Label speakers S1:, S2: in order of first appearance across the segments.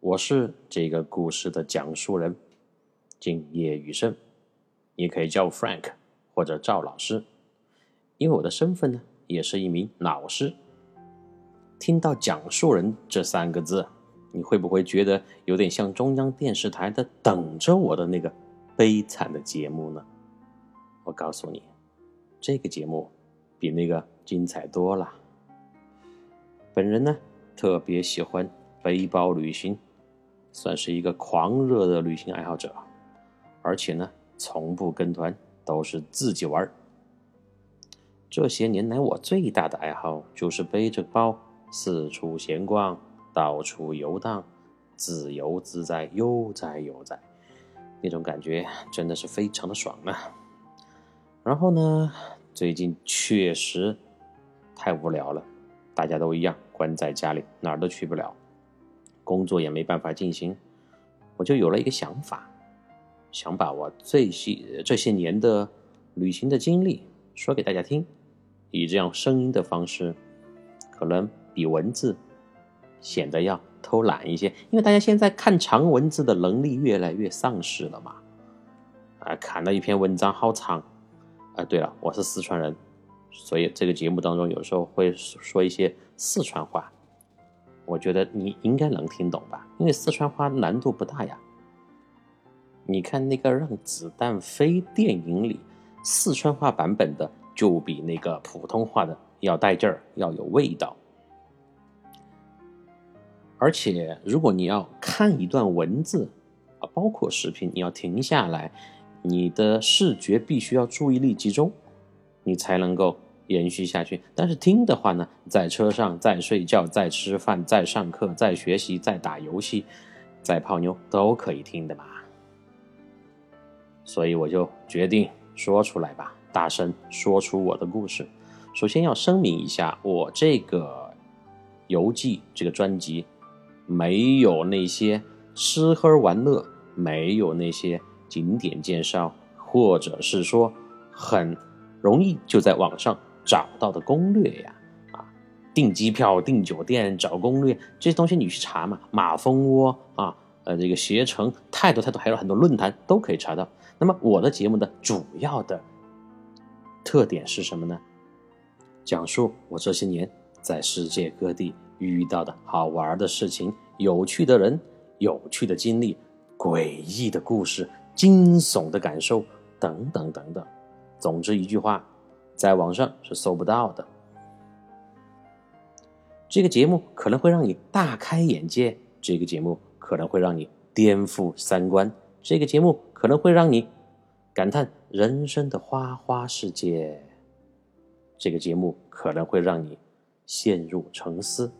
S1: 我是这个故事的讲述人今夜雨生，你可以叫我 Frank 或者赵老师，因为我的身份呢也是一名老师。听到“讲述人”这三个字，你会不会觉得有点像中央电视台的《等着我》的那个悲惨的节目呢？我告诉你，这个节目比那个精彩多了。本人呢特别喜欢背包旅行，算是一个狂热的旅行爱好者，而且呢从不跟团，都是自己玩。这些年来，我最大的爱好就是背着包四处闲逛，到处游荡，自由自在，悠哉悠哉，那种感觉真的是非常的爽啊！然后呢，最近确实太无聊了，大家都一样，关在家里，哪儿都去不了，工作也没办法进行，我就有了一个想法，想把我这些这些年的旅行的经历说给大家听，以这样声音的方式，可能比文字显得要偷懒一些，因为大家现在看长文字的能力越来越丧失了嘛。啊，看了一篇文章好长，啊，对了，我是四川人，所以这个节目当中有时候会说一些四川话，我觉得你应该能听懂吧，因为四川话难度不大呀。你看那个《让子弹飞》电影里，四川话版本的就比那个普通话的要带劲儿，要有味道。而且，如果你要看一段文字啊，包括视频，你要停下来，你的视觉必须要注意力集中，你才能够延续下去。但是听的话呢，在车上、在睡觉、在吃饭、在上课、在学习、在打游戏、在泡妞都可以听的嘛。所以我就决定说出来吧，大声说出我的故事。首先要声明一下，我这个游记这个专辑没有那些吃喝玩乐，没有那些景点介绍，或者是说很容易就在网上找到的攻略呀，啊，订机票、订酒店、找攻略这些东西你去查嘛，马蜂窝啊，呃，这个携程太多太多，还有很多论坛都可以查到。那么我的节目的主要的特点是什么呢？讲述我这些年在世界各地遇到的好玩的事情、有趣的人、有趣的经历、诡异的故事、惊悚的感受等等等等。总之一句话，在网上是搜不到的。这个节目可能会让你大开眼界，这个节目可能会让你颠覆三观，这个节目可能会让你感叹人生的花花世界。这个节目可能会让你陷入沉思。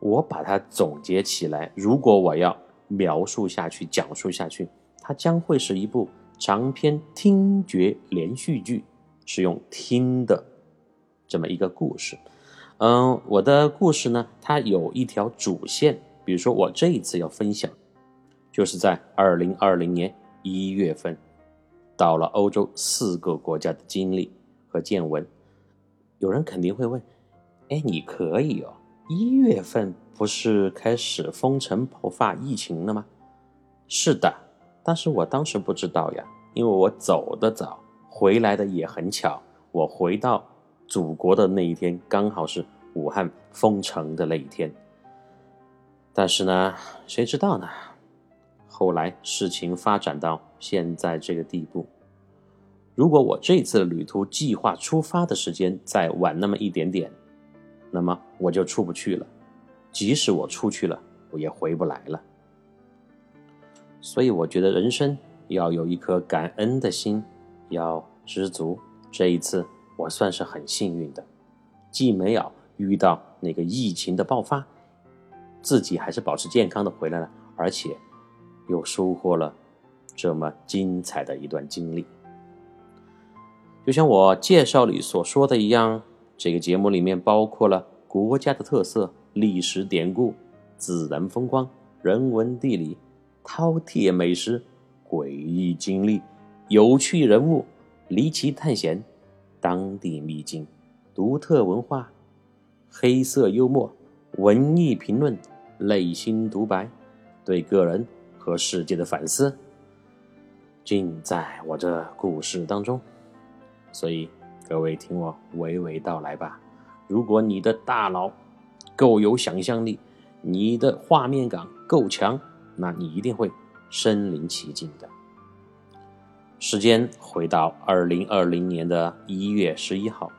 S1: 我把它总结起来，如果我要描述下去、讲述下去，它将会是一部长篇听觉连续剧，是用听的这么一个故事。嗯，我的故事呢，它有一条主线，比如说我这一次要分享，就是在二零二零年一月份，到了欧洲四个国家的经历。和见闻，有人肯定会问：“哎，你可以哦，一月份不是开始封城爆发疫情了吗？”是的，但是我当时不知道呀，因为我走的早，回来的也很巧，我回到祖国的那一天刚好是武汉封城的那一天。但是呢，谁知道呢？后来事情发展到现在这个地步。如果我这次旅途计划出发的时间再晚那么一点点，那么我就出不去了。即使我出去了，我也回不来了。所以我觉得人生要有一颗感恩的心，要知足。这一次我算是很幸运的，既没有遇到那个疫情的爆发，自己还是保持健康的回来了，而且又收获了这么精彩的一段经历。就像我介绍里所说的一样，这个节目里面包括了国家的特色、历史典故、自然风光、人文地理、饕餮美食、诡异经历、有趣人物、离奇探险、当地秘境、独特文化、黑色幽默、文艺评论、内心独白、对个人和世界的反思，尽在我这故事当中。所以，各位听我娓娓道来吧。如果你的大脑够有想象力，你的画面感够强，那你一定会身临其境的。时间回到二零二零年的一月十一号，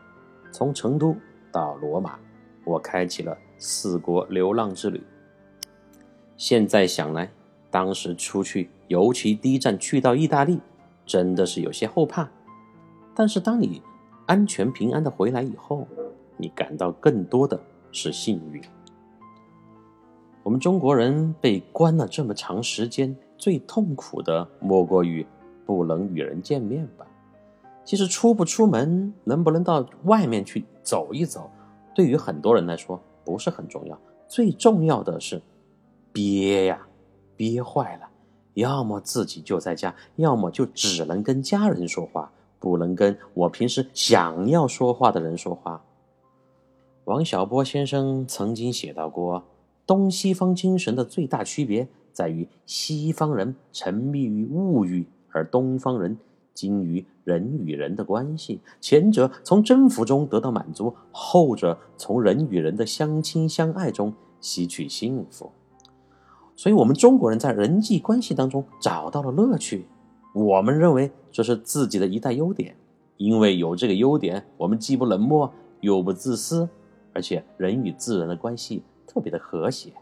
S1: 从成都到罗马，我开启了四国流浪之旅。现在想来，当时出去，尤其第一站去到意大利，真的是有些后怕。但是，当你安全平安的回来以后，你感到更多的是幸运。我们中国人被关了这么长时间，最痛苦的莫过于不能与人见面吧。其实出不出门，能不能到外面去走一走，对于很多人来说不是很重要。最重要的是憋呀，憋坏了，要么自己就在家，要么就只能跟家人说话。不能跟我平时想要说话的人说话。王小波先生曾经写到过，东西方精神的最大区别在于，西方人沉迷于物欲，而东方人精于人与人的关系。前者从征服中得到满足，后者从人与人的相亲相爱中吸取幸福。所以，我们中国人在人际关系当中找到了乐趣。我们认为这是自己的一大优点，因为有这个优点，我们既不冷漠又不自私，而且人与自然的关系特别的和谐。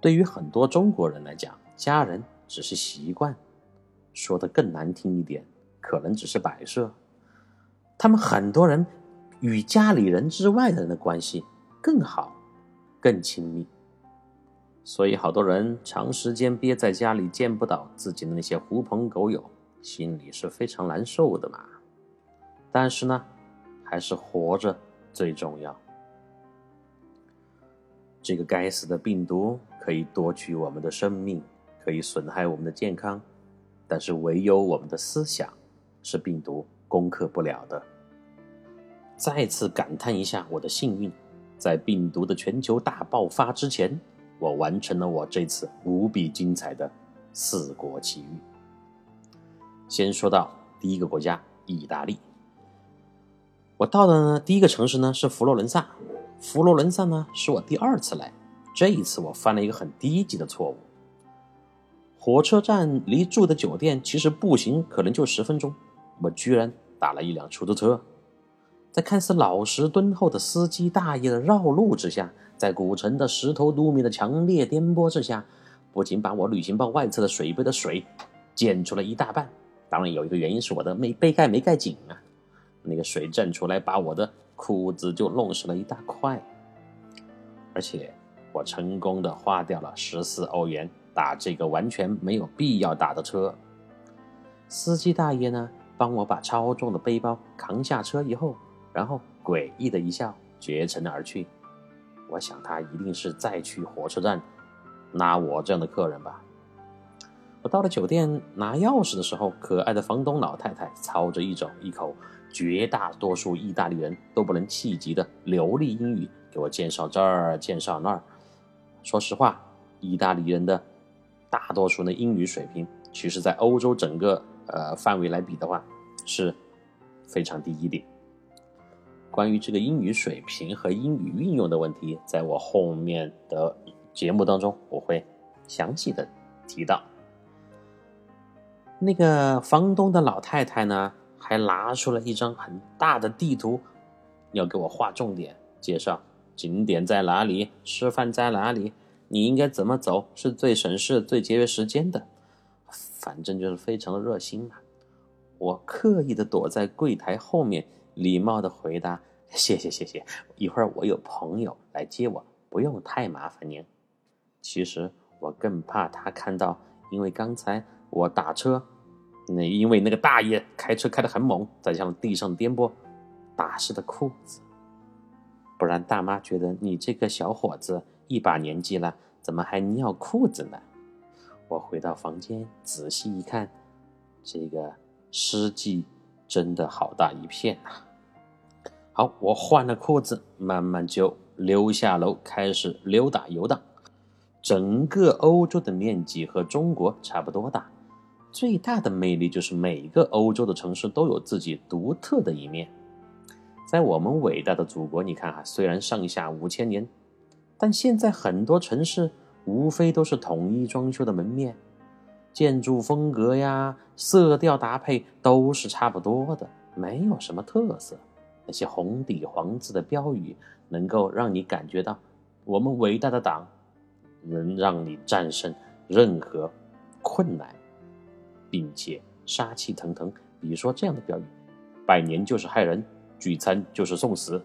S1: 对于很多中国人来讲，家人只是习惯，说的更难听一点，可能只是摆设。他们很多人与家里人之外的人的关系更好，更亲密。所以，好多人长时间憋在家里，见不到自己的那些狐朋狗友，心里是非常难受的嘛。但是呢，还是活着最重要。这个该死的病毒可以夺取我们的生命，可以损害我们的健康，但是唯有我们的思想是病毒攻克不了的。再次感叹一下我的幸运，在病毒的全球大爆发之前。我完成了我这次无比精彩的四国奇遇。先说到第一个国家意大利，我到的呢第一个城市呢是佛罗伦萨。佛罗伦萨呢是我第二次来，这一次我犯了一个很低级的错误。火车站离住的酒店其实步行可能就十分钟，我居然打了一辆出租车，在看似老实敦厚的司机大爷的绕路之下。在古城的石头路面的强烈颠簸之下，不仅把我旅行包外侧的水杯的水溅出了一大半。当然，有一个原因是我的没杯盖没盖紧啊，那个水溅出来把我的裤子就弄湿了一大块。而且，我成功的花掉了十四欧元打这个完全没有必要打的车。司机大爷呢，帮我把超重的背包扛下车以后，然后诡异的一笑，绝尘而去。我想他一定是再去火车站拿我这样的客人吧。我到了酒店拿钥匙的时候，可爱的房东老太太操着一种一口绝大多数意大利人都不能企及的流利英语，给我介绍这儿介绍那儿。说实话，意大利人的大多数的英语水平，其实在欧洲整个呃范围来比的话，是非常低一点。关于这个英语水平和英语运用的问题，在我后面的节目当中，我会详细的提到。那个房东的老太太呢，还拿出了一张很大的地图，要给我画重点，介绍景点在哪里，吃饭在哪里，你应该怎么走是最省事、最节约时间的。反正就是非常的热心嘛。我刻意的躲在柜台后面。礼貌的回答：“谢谢谢谢，一会儿我有朋友来接我，不用太麻烦您。”其实我更怕他看到，因为刚才我打车，那因为那个大爷开车开得很猛，再加上地上颠簸，打湿的裤子。不然大妈觉得你这个小伙子一把年纪了，怎么还尿裤子呢？我回到房间仔细一看，这个湿迹真的好大一片呐。好，我换了裤子，慢慢就溜下楼，开始溜达游荡。整个欧洲的面积和中国差不多大，最大的魅力就是每个欧洲的城市都有自己独特的一面。在我们伟大的祖国，你看哈，虽然上下五千年，但现在很多城市无非都是统一装修的门面，建筑风格呀、色调搭配都是差不多的，没有什么特色。那些红底黄字的标语，能够让你感觉到我们伟大的党能让你战胜任何困难，并且杀气腾腾。比如说这样的标语：“拜年就是害人，聚餐就是送死。”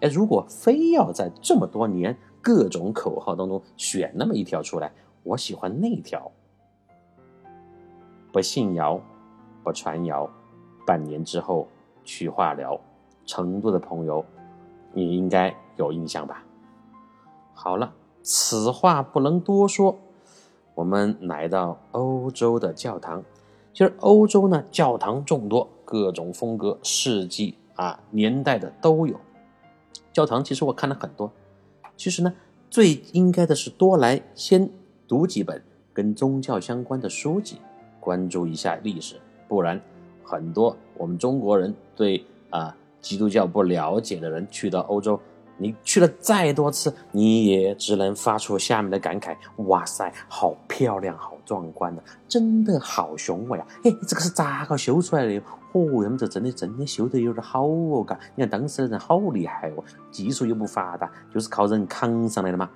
S1: 哎，如果非要在这么多年各种口号当中选那么一条出来，我喜欢那条：“不信谣，不传谣，半年之后去化疗。”成都的朋友，你应该有印象吧？好了，此话不能多说。我们来到欧洲的教堂，其实欧洲呢，教堂众多，各种风格、世纪啊、年代的都有。教堂其实我看了很多，其实呢，最应该的是多来先读几本跟宗教相关的书籍，关注一下历史，不然很多我们中国人对啊。基督教不了解的人去到欧洲，你去了再多次，你也只能发出下面的感慨：哇塞，好漂亮，好壮观的，真的好雄伟啊！哎，这个是咋个修出来的？哦，他们这真的真的修得有点好哦，嘎！你看当时的人好厉害哦，技术又不发达，就是靠人扛上来的嘛。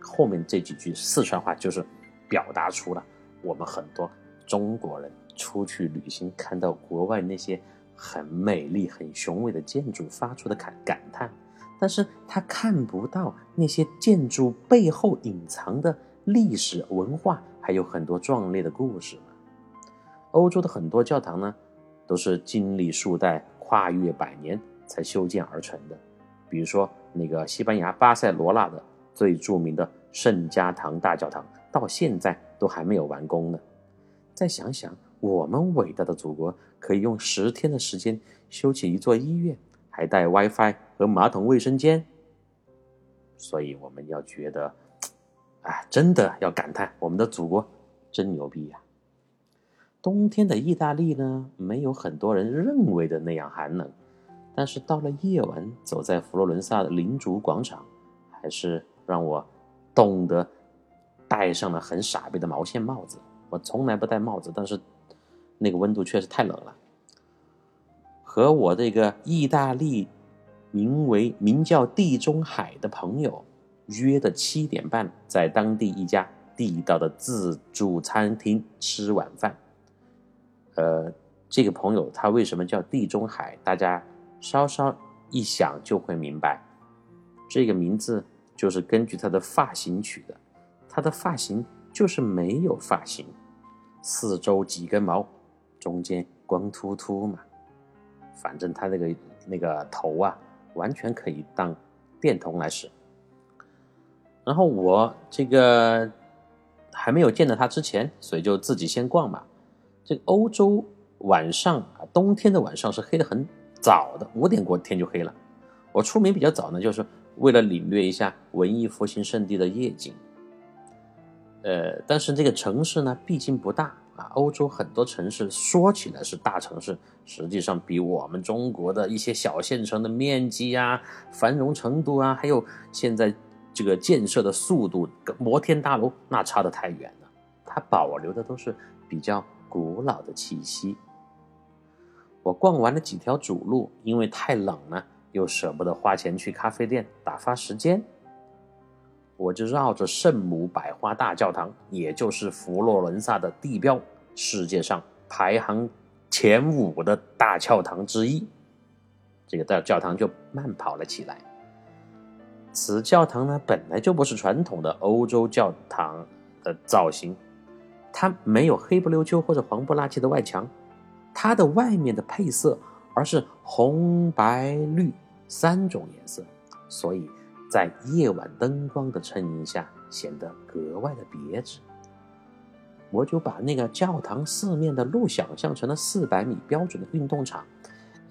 S1: 后面这几句四川话就是表达出了我们很多中国人出去旅行看到国外那些。很美丽、很雄伟的建筑发出的感感叹，但是他看不到那些建筑背后隐藏的历史文化，还有很多壮烈的故事欧洲的很多教堂呢，都是经历数代、跨越百年才修建而成的。比如说那个西班牙巴塞罗那的最著名的圣家堂大教堂，到现在都还没有完工呢。再想想。我们伟大的祖国可以用十天的时间修起一座医院，还带 WiFi 和马桶卫生间，所以我们要觉得，哎，真的要感叹我们的祖国真牛逼呀！冬天的意大利呢，没有很多人认为的那样寒冷，但是到了夜晚，走在佛罗伦萨的领主广场，还是让我冻得戴上了很傻逼的毛线帽子。我从来不戴帽子，但是。那个温度确实太冷了。和我这个意大利名为名叫地中海的朋友约的七点半，在当地一家地道的自助餐厅吃晚饭。呃，这个朋友他为什么叫地中海？大家稍稍一想就会明白，这个名字就是根据他的发型取的。他的发型就是没有发型，四周几根毛。中间光秃秃嘛，反正他那个那个头啊，完全可以当电筒来使。然后我这个还没有见到他之前，所以就自己先逛嘛。这个欧洲晚上啊，冬天的晚上是黑的很早的，五点过天就黑了。我出门比较早呢，就是为了领略一下文艺复兴圣地的夜景。呃，但是这个城市呢，毕竟不大。欧洲很多城市说起来是大城市，实际上比我们中国的一些小县城的面积啊、繁荣程度啊，还有现在这个建设的速度、摩天大楼，那差得太远了。它保留的都是比较古老的气息。我逛完了几条主路，因为太冷了，又舍不得花钱去咖啡店打发时间。我就绕着圣母百花大教堂，也就是佛罗伦萨的地标，世界上排行前五的大教堂之一。这个大教堂就慢跑了起来。此教堂呢，本来就不是传统的欧洲教堂的造型，它没有黑不溜秋或者黄不拉几的外墙，它的外面的配色而是红、白、绿三种颜色，所以在夜晚灯光的衬映下显得格外的别致。我就把那个教堂四面的路想象成了四百米标准的运动场，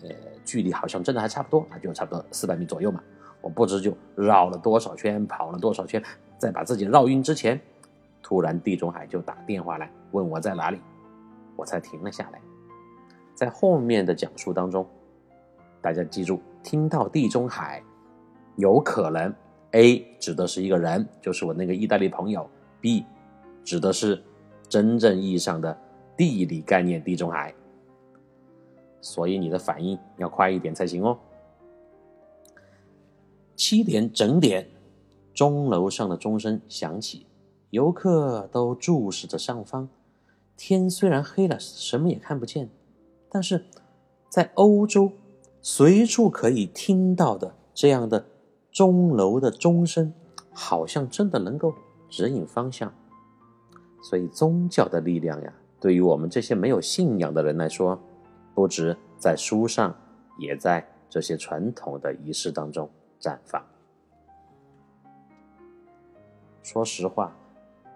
S1: 呃，距离好像真的还差不多啊，就差不多四百米左右嘛。我不知就绕了多少圈，跑了多少圈，在把自己绕晕之前，突然地中海就打电话来问我在哪里，我才停了下来。在后面的讲述当中，大家记住，听到地中海，有可能 A 指的是一个人，就是我那个意大利朋友；B 指的是真正意义上的地理概念地中海。所以你的反应要快一点才行哦。七点整点，钟楼上的钟声响起，游客都注视着上方。天虽然黑了，什么也看不见，但是在欧洲，随处可以听到的这样的钟楼的钟声，好像真的能够指引方向。所以，宗教的力量呀，对于我们这些没有信仰的人来说，不止在书上，也在这些传统的仪式当中。绽放。说实话，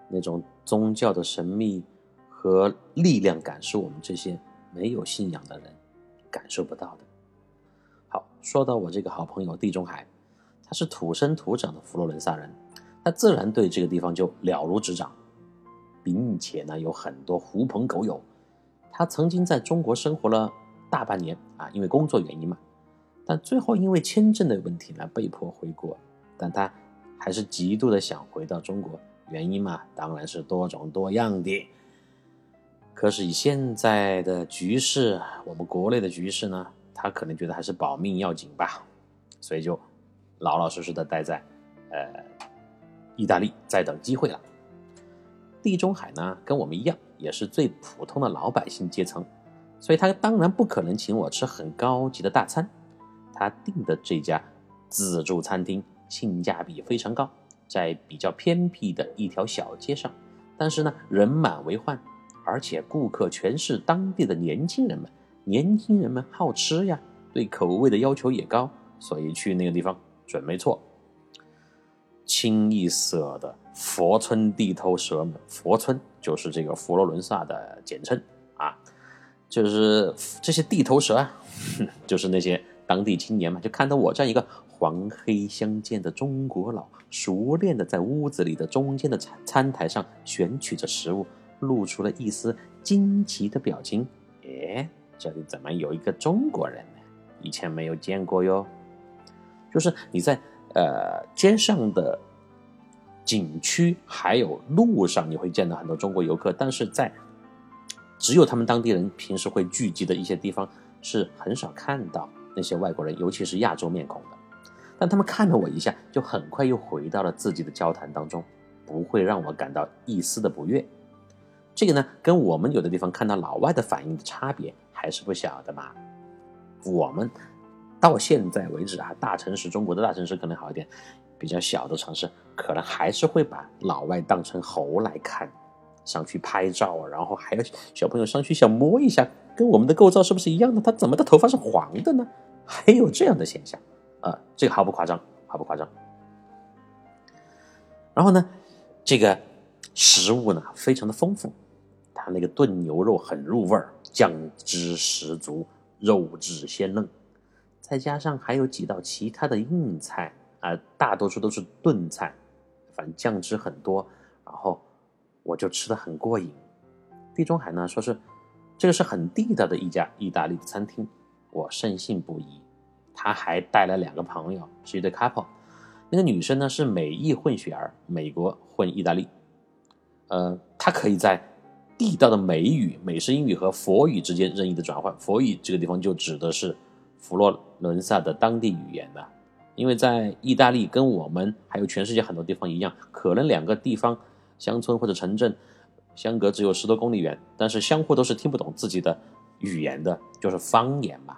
S1: 那种宗教的神秘和力量感是我们这些没有信仰的人感受不到的。好，说到我这个好朋友地中海，他是土生土长的佛罗伦萨人，他自然对这个地方就了如指掌，并且呢有很多狐朋狗友。他曾经在中国生活了大半年啊，因为工作原因嘛。但最后因为签证的问题呢，被迫回国。但他还是极度的想回到中国，原因嘛，当然是多种多样的。可是以现在的局势，我们国内的局势呢，他可能觉得还是保命要紧吧，所以就老老实实的待在呃意大利，在等机会了。地中海呢，跟我们一样，也是最普通的老百姓阶层，所以他当然不可能请我吃很高级的大餐。他订的这家自助餐厅性价比非常高，在比较偏僻的一条小街上，但是呢人满为患，而且顾客全是当地的年轻人们。年轻人们好吃呀，对口味的要求也高，所以去那个地方准没错。清一色的佛村地头蛇们，佛村就是这个佛罗伦萨的简称啊，就是这些地头蛇啊，就是那些。当地青年嘛，就看到我这样一个黄黑相间的中国佬，熟练的在屋子里的中间的餐餐台上选取着食物，露出了一丝惊奇的表情。哎，这里怎么有一个中国人呢？以前没有见过哟。就是你在呃街上的景区，还有路上，你会见到很多中国游客，但是在只有他们当地人平时会聚集的一些地方，是很少看到。那些外国人，尤其是亚洲面孔的，但他们看了我一下，就很快又回到了自己的交谈当中，不会让我感到一丝的不悦。这个呢，跟我们有的地方看到老外的反应的差别还是不小的嘛。我们到现在为止啊，大城市，中国的大城市可能好一点，比较小的城市，可能还是会把老外当成猴来看，上去拍照啊，然后还有小朋友上去想摸一下，跟我们的构造是不是一样的？他怎么的头发是黄的呢？还有这样的现象，啊，这个毫不夸张，毫不夸张。然后呢，这个食物呢非常的丰富，它那个炖牛肉很入味儿，酱汁十足，肉质鲜嫩，再加上还有几道其他的硬菜啊，大多数都是炖菜，反正酱汁很多，然后我就吃的很过瘾。地中海呢说是这个是很地道的一家意大利的餐厅。我深信不疑，他还带了两个朋友，是一对 couple。那个女生呢是美意混血儿，美国混意大利。呃，她可以在地道的美语、美式英语和佛语之间任意的转换。佛语这个地方就指的是佛罗伦萨的当地语言的，因为在意大利跟我们还有全世界很多地方一样，可能两个地方乡村或者城镇相隔只有十多公里远，但是相互都是听不懂自己的语言的，就是方言嘛。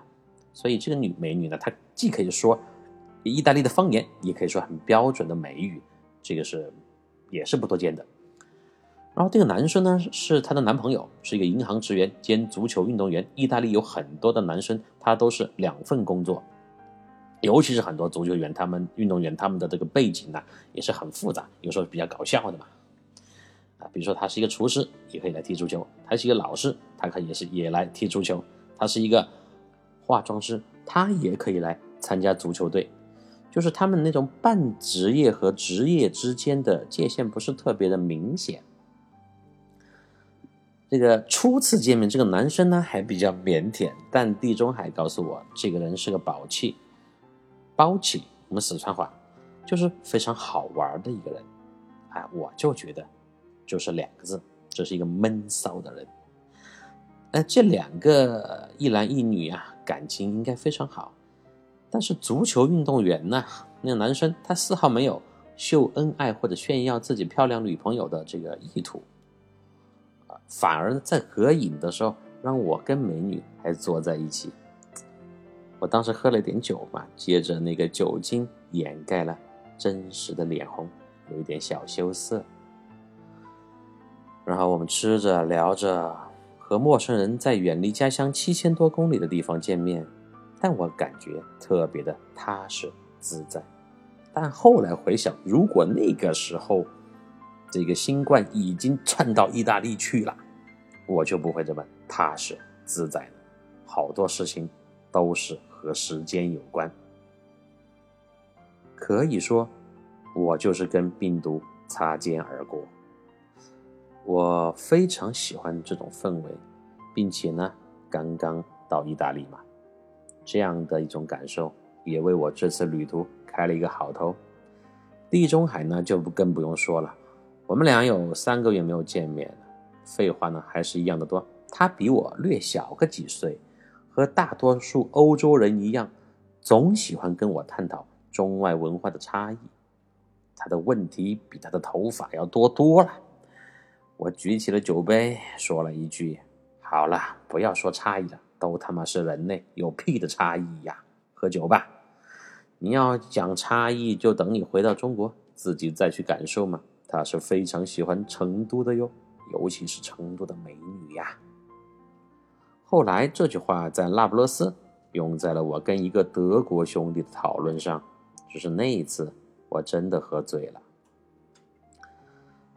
S1: 所以这个女美女呢，她既可以说意大利的方言也可以说很标准的美语，这个是也是不多见的。然后这个男生呢是她的男朋友，是一个银行职员兼足球运动员。意大利有很多的男生，他都是两份工作，尤其是很多足球员，他们运动员他们的这个背景呢也是很复杂，有时候比较搞笑的嘛。啊，比如说他是一个厨师，也可以来踢足球；他是一个老师，他可以也是也来踢足球；他是一个化妆师，他也可以来参加足球队。就是他们那种半职业和职业之间的界限不是特别的明显。这个初次见面，这个男生呢还比较腼腆，但地中海告诉我，这个人是个宝气，包起，我们四川话就是非常好玩的一个人。哎，我就觉得就是两个字，这是一个闷骚的人。哎，这两个一男一女啊，感情应该非常好。但是足球运动员呢，那个男生他丝毫没有秀恩爱或者炫耀自己漂亮女朋友的这个意图。反而在合影的时候，让我跟美女还坐在一起。我当时喝了点酒嘛，接着那个酒精掩盖了真实的脸红，有一点小羞涩。然后我们吃着聊着，和陌生人在远离家乡七千多公里的地方见面，但我感觉特别的踏实自在。但后来回想，如果那个时候，这个新冠已经窜到意大利去了，我就不会这么踏实自在了。好多事情都是和时间有关，可以说，我就是跟病毒擦肩而过。我非常喜欢这种氛围，并且呢，刚刚到意大利嘛，这样的一种感受也为我这次旅途开了一个好头。地中海呢，就不更不用说了。我们俩有三个月没有见面了，废话呢还是一样的多。他比我略小个几岁，和大多数欧洲人一样，总喜欢跟我探讨中外文化的差异。他的问题比他的头发要多多了。我举起了酒杯，说了一句：“好了，不要说差异了，都他妈是人类，有屁的差异呀！喝酒吧。你要讲差异，就等你回到中国自己再去感受嘛。”他是非常喜欢成都的哟，尤其是成都的美女呀。后来这句话在那不勒斯用在了我跟一个德国兄弟的讨论上，只是那一次我真的喝醉了。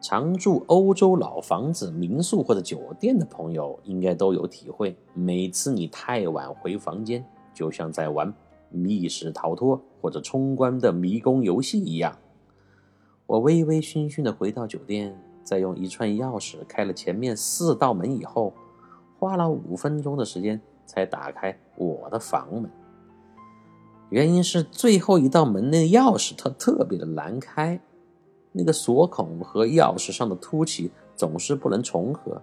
S1: 常住欧洲老房子、民宿或者酒店的朋友应该都有体会，每次你太晚回房间，就像在玩密室逃脱或者冲关的迷宫游戏一样。我微微醺醺的回到酒店，在用一串钥匙开了前面四道门以后，花了五分钟的时间才打开我的房门。原因是最后一道门那个钥匙它特别的难开，那个锁孔和钥匙上的凸起总是不能重合。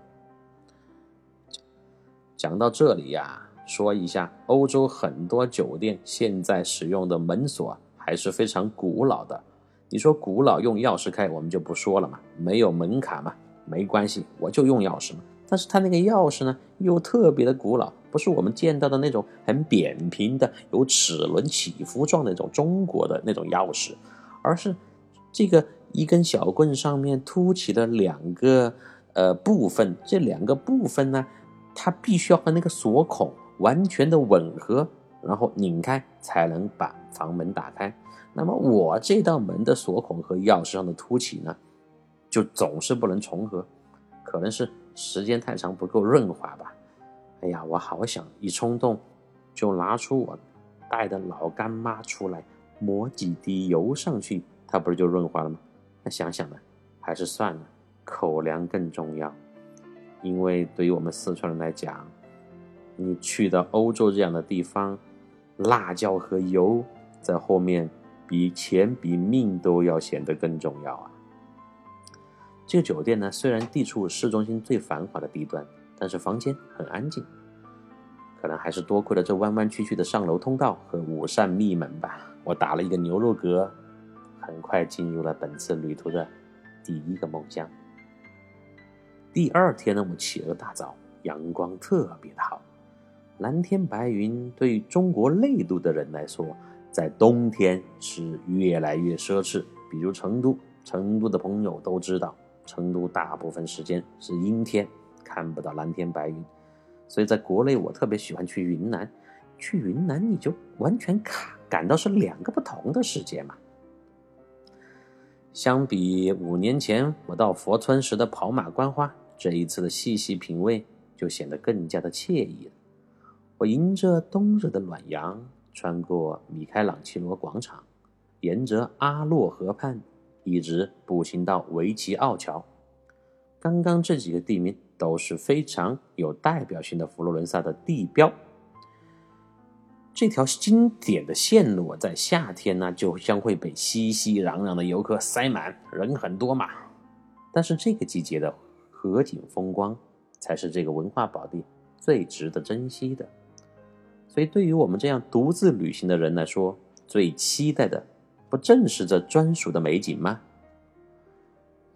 S1: 讲到这里呀，说一下欧洲很多酒店现在使用的门锁还是非常古老的。你说古老用钥匙开，我们就不说了嘛，没有门槛嘛，没关系，我就用钥匙嘛。但是它那个钥匙呢，又特别的古老，不是我们见到的那种很扁平的、有齿轮起伏状那种中国的那种钥匙，而是这个一根小棍上面凸起的两个呃部分，这两个部分呢，它必须要和那个锁孔完全的吻合，然后拧开才能把房门打开。那么我这道门的锁孔和钥匙上的凸起呢，就总是不能重合，可能是时间太长不够润滑吧。哎呀，我好想一冲动就拿出我带的老干妈出来抹几滴油上去，它不是就润滑了吗？那想想呢，还是算了，口粮更重要。因为对于我们四川人来讲，你去到欧洲这样的地方，辣椒和油在后面。比钱比命都要显得更重要啊！这个酒店呢，虽然地处市中心最繁华的地段，但是房间很安静，可能还是多亏了这弯弯曲曲的上楼通道和五扇密门吧。我打了一个牛肉嗝，很快进入了本次旅途的第一个梦乡。第二天呢，我起了个大早，阳光特别的好，蓝天白云，对于中国内陆的人来说。在冬天是越来越奢侈。比如成都，成都的朋友都知道，成都大部分时间是阴天，看不到蓝天白云。所以在国内，我特别喜欢去云南。去云南，你就完全感感到是两个不同的世界嘛。相比五年前我到佛村时的跑马观花，这一次的细细品味就显得更加的惬意了。我迎着冬日的暖阳，穿过米开朗基罗广场，沿着阿洛河畔，一直步行到维奇奥桥。刚刚这几个地名都是非常有代表性的佛罗伦萨的地标。这条经典的线路在夏天呢，就将会被熙熙攘攘的游客塞满，人很多嘛。但是这个季节的河景风光，才是这个文化宝地最值得珍惜的。所以，对于我们这样独自旅行的人来说，最期待的，不正是这专属的美景吗？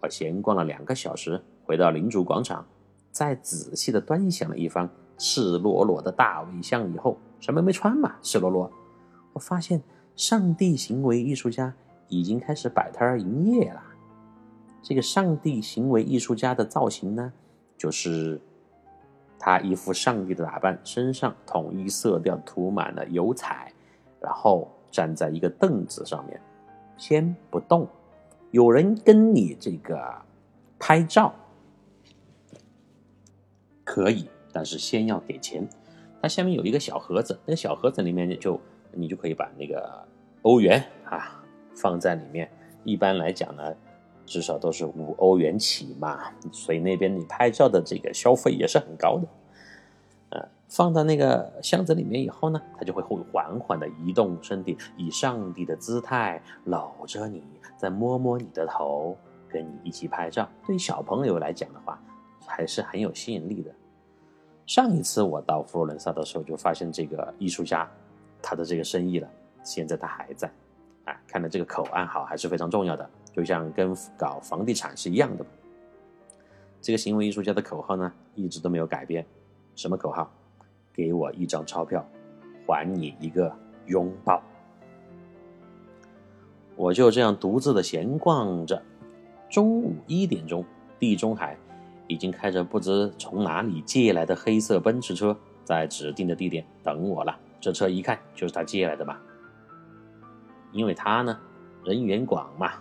S1: 我闲逛了两个小时，回到领主广场，再仔细的端详了一番赤裸裸的大卫像以后。什么没穿嘛，赤裸裸。我发现上帝行为艺术家已经开始摆摊营业了。这个上帝行为艺术家的造型呢，就是他一副上帝的打扮，身上统一色调涂满了油彩，然后站在一个凳子上面，先不动。有人跟你这个拍照可以，但是先要给钱。它下面有一个小盒子，那个小盒子里面就你就可以把那个欧元啊放在里面。一般来讲呢，至少都是五欧元起嘛，所以那边你拍照的这个消费也是很高的。放到那个箱子里面以后呢，它就会会缓缓的移动身体，以上帝的姿态搂着你，再摸摸你的头，跟你一起拍照。对于小朋友来讲的话，还是很有吸引力的。上一次我到佛罗伦萨的时候，就发现这个艺术家他的这个生意了。现在他还在，啊，看来这个口岸好还是非常重要的，就像跟搞房地产是一样的。这个行为艺术家的口号呢，一直都没有改变。什么口号？给我一张钞票，还你一个拥抱。我就这样独自的闲逛着。中午一点钟，地中海。已经开着不知从哪里借来的黑色奔驰车，在指定的地点等我了。这车一看就是他借来的嘛，因为他呢人缘广嘛，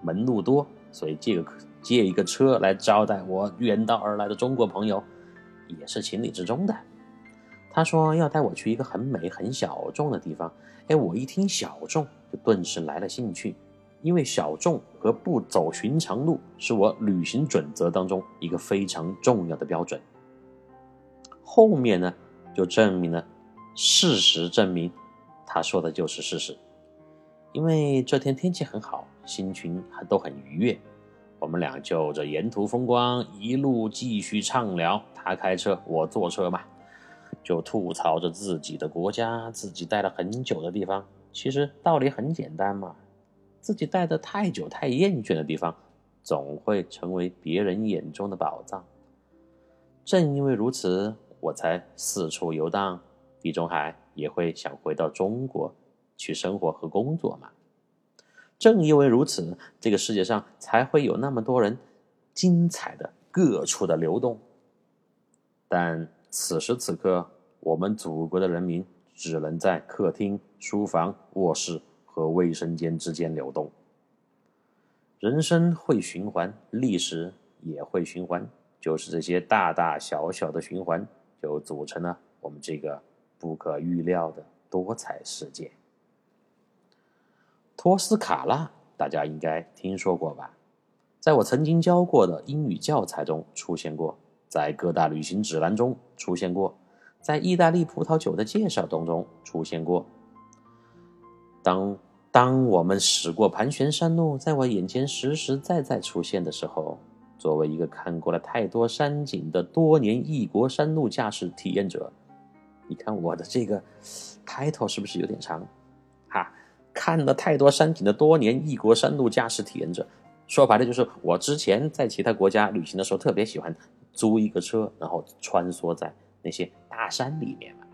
S1: 门路多，所以借个借一个车来招待我远道而来的中国朋友，也是情理之中的。他说要带我去一个很美很小众的地方，哎，我一听小众，就顿时来了兴趣。因为小众和不走寻常路是我旅行准则当中一个非常重要的标准。后面呢，就证明了，事实证明，他说的就是事实。因为这天天气很好，心情还都很愉悦，我们俩就着沿途风光一路继续畅聊。他开车，我坐车嘛，就吐槽着自己的国家，自己待了很久的地方。其实道理很简单嘛。自己待得太久、太厌倦的地方，总会成为别人眼中的宝藏。正因为如此，我才四处游荡，地中海也会想回到中国去生活和工作嘛。正因为如此，这个世界上才会有那么多人精彩的各处的流动。但此时此刻，我们祖国的人民只能在客厅、书房、卧室。和卫生间之间流动，人生会循环，历史也会循环，就是这些大大小小的循环，就组成了我们这个不可预料的多彩世界。托斯卡纳，大家应该听说过吧？在我曾经教过的英语教材中出现过，在各大旅行指南中出现过，在意大利葡萄酒的介绍当中出现过。当当我们驶过盘旋山路，在我眼前实实在在出现的时候，作为一个看过了太多山景的多年异国山路驾驶体验者，你看我的这个 title 是不是有点长？哈，看了太多山景的多年异国山路驾驶体验者，说白了就是我之前在其他国家旅行的时候，特别喜欢租一个车，然后穿梭在那些大山里面嘛，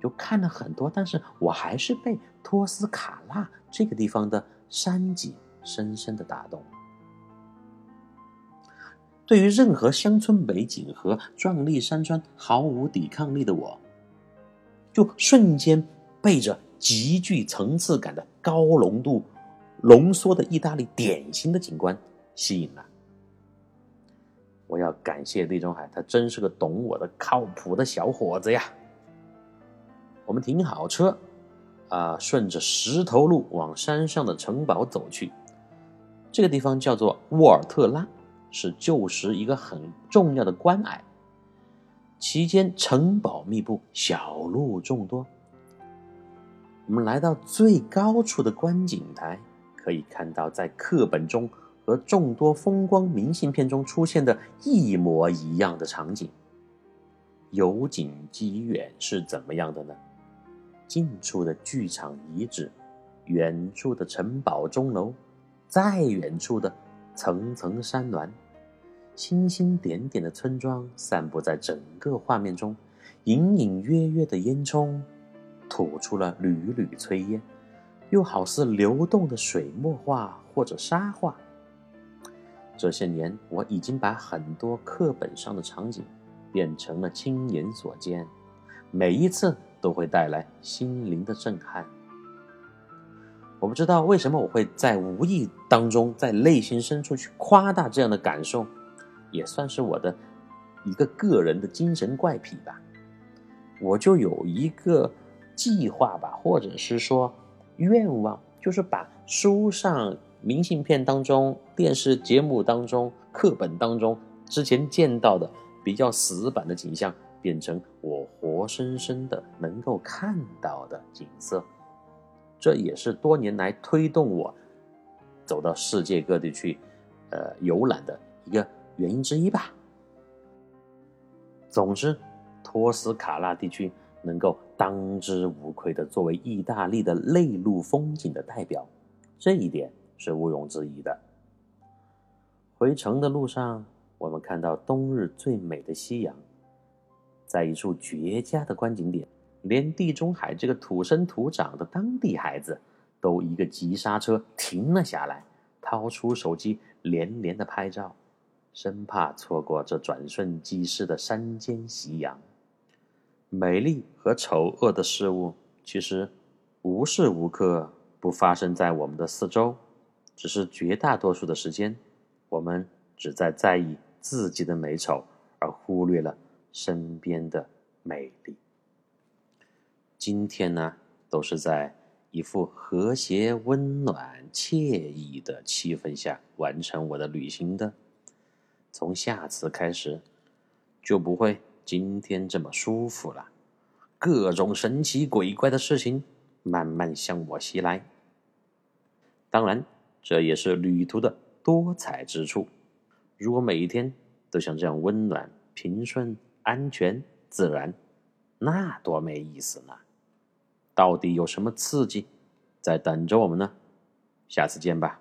S1: 就看了很多，但是我还是被。托斯卡纳这个地方的山景深深的打动。对于任何乡村美景和壮丽山川毫无抵抗力的我，就瞬间被这极具层次感的高浓度浓缩的意大利典型的景观吸引了。我要感谢地中海，他真是个懂我的靠谱的小伙子呀！我们停好车，啊，顺着石头路往山上的城堡走去。这个地方叫做沃尔特拉。是旧时一个很重要的关隘，其间城堡密布，小路众多。我们来到最高处的观景台，可以看到在课本中和众多风光明信片中出现的一模一样的场景。由近及远是怎么样的呢？近处的剧场遗址，远处的城堡钟楼，再远处的。层层山峦，星星点点的村庄散布在整个画面中，隐隐约约的烟囱吐出了缕缕炊烟，又好似流动的水墨画或者沙画。这些年，我已经把很多课本上的场景变成了亲眼所见，每一次都会带来心灵的震撼。我不知道为什么我会在无意当中，在内心深处去夸大这样的感受，也算是我的一个个人的精神怪癖吧。我就有一个计划吧，或者是说愿望，就是把书上、明信片当中、电视节目当中、课本当中之前见到的比较死板的景象，变成我活生生的能够看到的景色。这也是多年来推动我走到世界各地去，呃，游览的一个原因之一吧。总之，托斯卡纳地区能够当之无愧的作为意大利的内陆风景的代表，这一点是毋庸置疑的。回城的路上，我们看到冬日最美的夕阳，在一处绝佳的观景点。连地中海这个土生土长的当地孩子，都一个急刹车停了下来，掏出手机连连的拍照，生怕错过这转瞬即逝的山间夕阳。美丽和丑恶的事物，其实无时无刻不发生在我们的四周，只是绝大多数的时间，我们只在在意自己的美丑，而忽略了身边的美丽。今天呢，都是在一副和谐、温暖、惬意的气氛下完成我的旅行的。从下次开始，就不会今天这么舒服了。各种神奇鬼怪的事情慢慢向我袭来。当然，这也是旅途的多彩之处。如果每一天都像这样温暖、平顺、安全、自然，那多没意思呢！到底有什么刺激在等着我们呢？下次见吧。